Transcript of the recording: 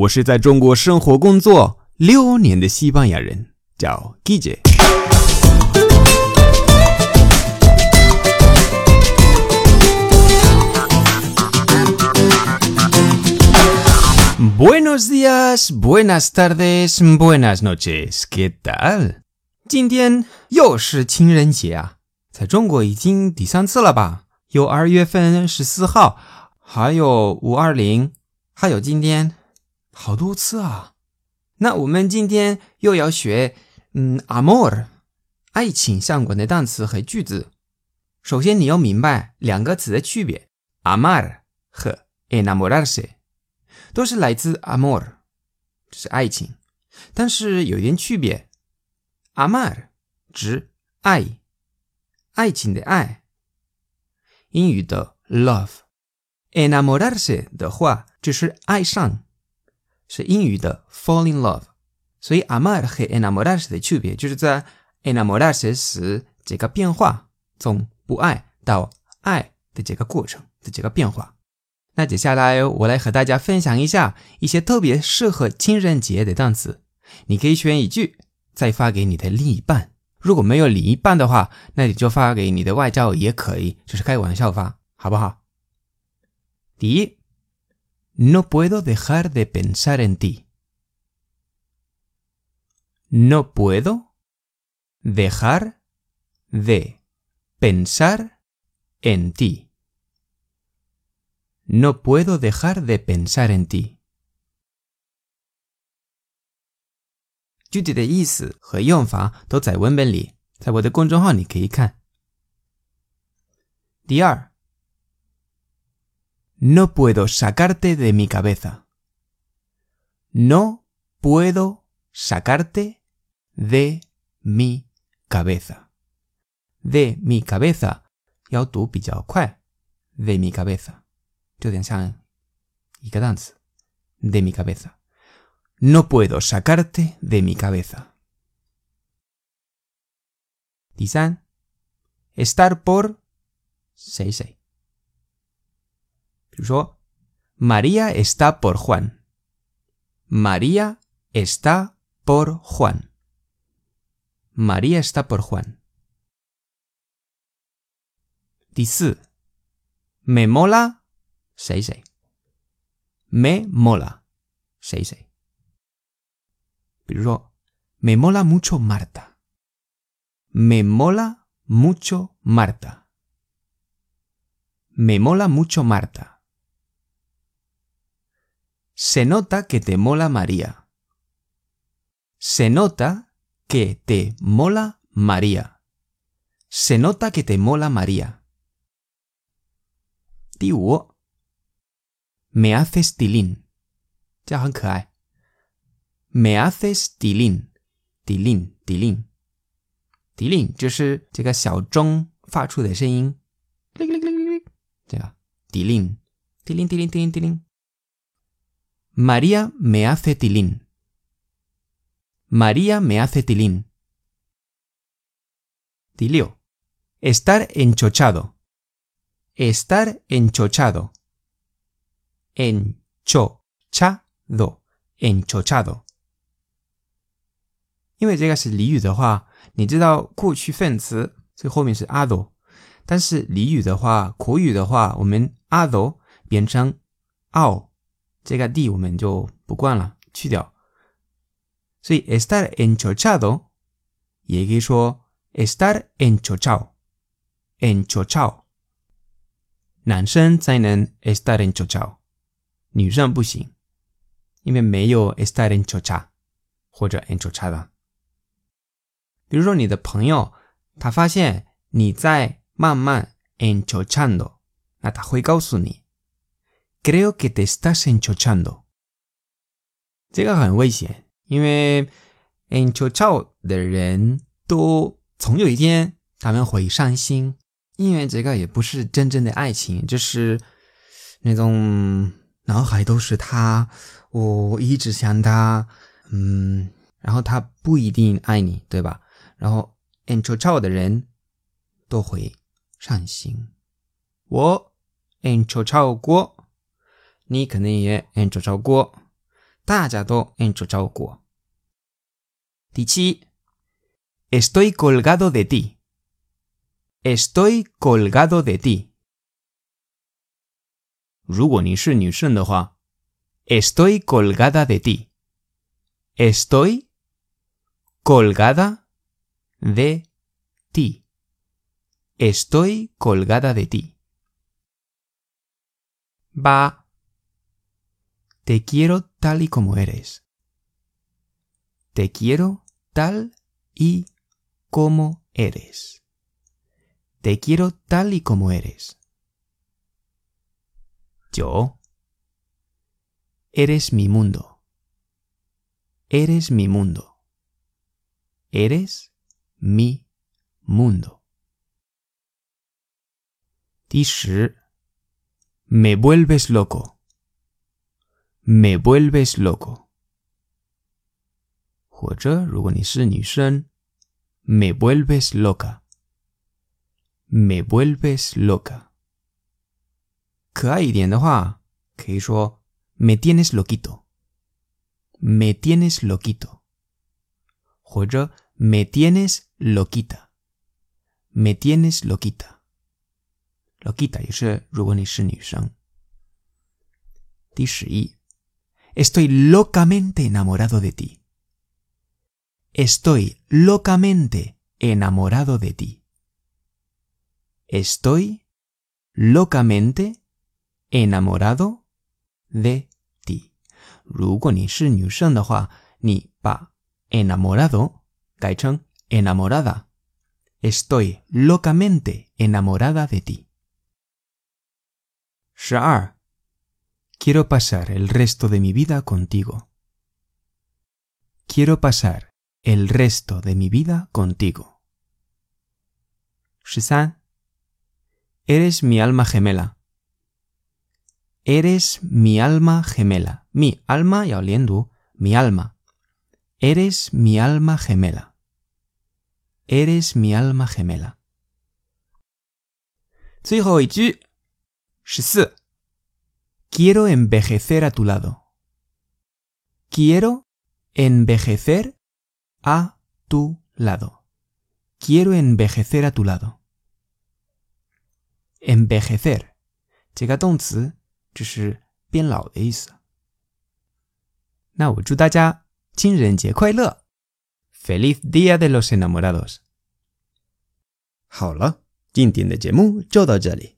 我是在中国生活工作六年的西班牙人，叫 Guille。Buenos días, buenas tardes, buenas noches. ¿Qué tal? 今天又是情人节啊，在中国已经第三次了吧？有二月份十四号，还有五二零，还有今天，好多次啊。那我们今天又要学嗯，amor，爱情相关的单词和句子。首先你要明白两个词的区别，amar 和 enamorarse。都是来自 amor，是爱情，但是有一点区别。amar 指爱，爱情的爱，英语的 love；enamorarse 的话就是爱上，是英语的 fall in love。所以 amar 和 enamorarse 的区别就是在 enamorarse 时这个变化，从不爱到爱的这个过程的这个变化。那接下来我来和大家分享一下一些特别适合情人节的单词，你可以选一句，再发给你的另一半。如果没有另一半的话，那你就发给你的外教也可以，只是开玩笑发，好不好？第一 ，No puedo dejar de pensar en ti. No puedo dejar de pensar en ti. No puedo dejar de pensar en ti。具体的意思和用法都在文本里，在我的公众号你可以看。第二 ，No puedo sacarte de mi cabeza。No puedo sacarte de mi cabeza。de mi cabeza 要读比较快，de mi cabeza。就点像一个单词，de mi cabeza。No puedo sacarte de mi cabeza。第三，estar por 谁谁。 比如说，María está por Juan。María está por Juan。María está por Juan。第四，me mola 谁谁，me mola，谁谁。比如说，me mola mucho Marta，me mola mucho Marta，me mola mucho Marta。 Se nota que te mola María. Se nota que te mola María. Se nota que te mola María. 第五 me haces tilín，这样很可爱。me haces tilín，tilín，tilín，tilín 就是这个小钟发出的声音，铃铃铃铃铃，这个 tilín，tilín，tilín，tilín，tilín。 María me hace tilín. María me hace tilín. Tilio. Estar enchochado. Estar enchochado enchochado, enchochado。因为这个是俚语的话，你知道过去分词这后面是 ado，但是俚语的话，口语的话，我们 ado 变成 ao， 这个 d 我们就不管了，去掉。所以 estar enchochado 也可以说 estar enchochado，enchochado。男生才能 estar enchochado。女生不行，因为没有 estar enchocha 或者 enchochada。比如说你的朋友，他发现你在慢慢 enchochando，那他会告诉你，creo que te estás enchochando。这个很危险，因为 enchochado 的人都总有一天他们会伤心，因为这个也不是真正的爱情，就是那种。脑海都是他，我一直想他，嗯，然后他不一定爱你，对吧？然后 enchochao 的人都会伤心。我 enchochao 过，你肯定也 enchochao 过， 大家都 enchochado 过。第七，Estoy colgado de ti。Estoy colgado de ti。如果你是女生的话，Estoy colgada de ti。Estoy colgada de ti. Estoy colgada de ti. Va. Te quiero tal y como eres. Te quiero tal y como eres. Te quiero tal y como eres. Yo. Eres mi mundo. Eres mi mundo. Eres mi mundo. Me vuelves loco Me vuelves loco. 或者，如果你是女生，me vuelves loca. Me vuelves loca. 可爱一点的话，可以说 me tienes loquito. Me tienes loquito. 或者 me tienes loquita. Me tienes loquita. Loquita 也是如果你是女生。第十一。 Estoy locamente enamorado de ti. Estoy locamente enamorado de ti. Estoy locamente enamorado de ti. 如果你是女生的话，你把 enamorado 改成 enamorada. Estoy locamente enamorada de ti. 十二 Quiero pasar el resto de mi vida contigo. Quiero pasar el resto de mi vida contigo. Shisan, eres mi alma gemela. Eres mi alma gemela. Mi alma y oliendo, mi alma. Eres mi alma gemela. Eres mi alma gemela. 最后一句，十四。 Quiero envejecer a tu lado. Quiero envejecer a tu lado. Quiero envejecer a tu lado. Envejecer 这个动词就是变老的意思。那我祝大家情人节快乐！Feliz Día de los Enamorados。好了，今天的节目就到这里。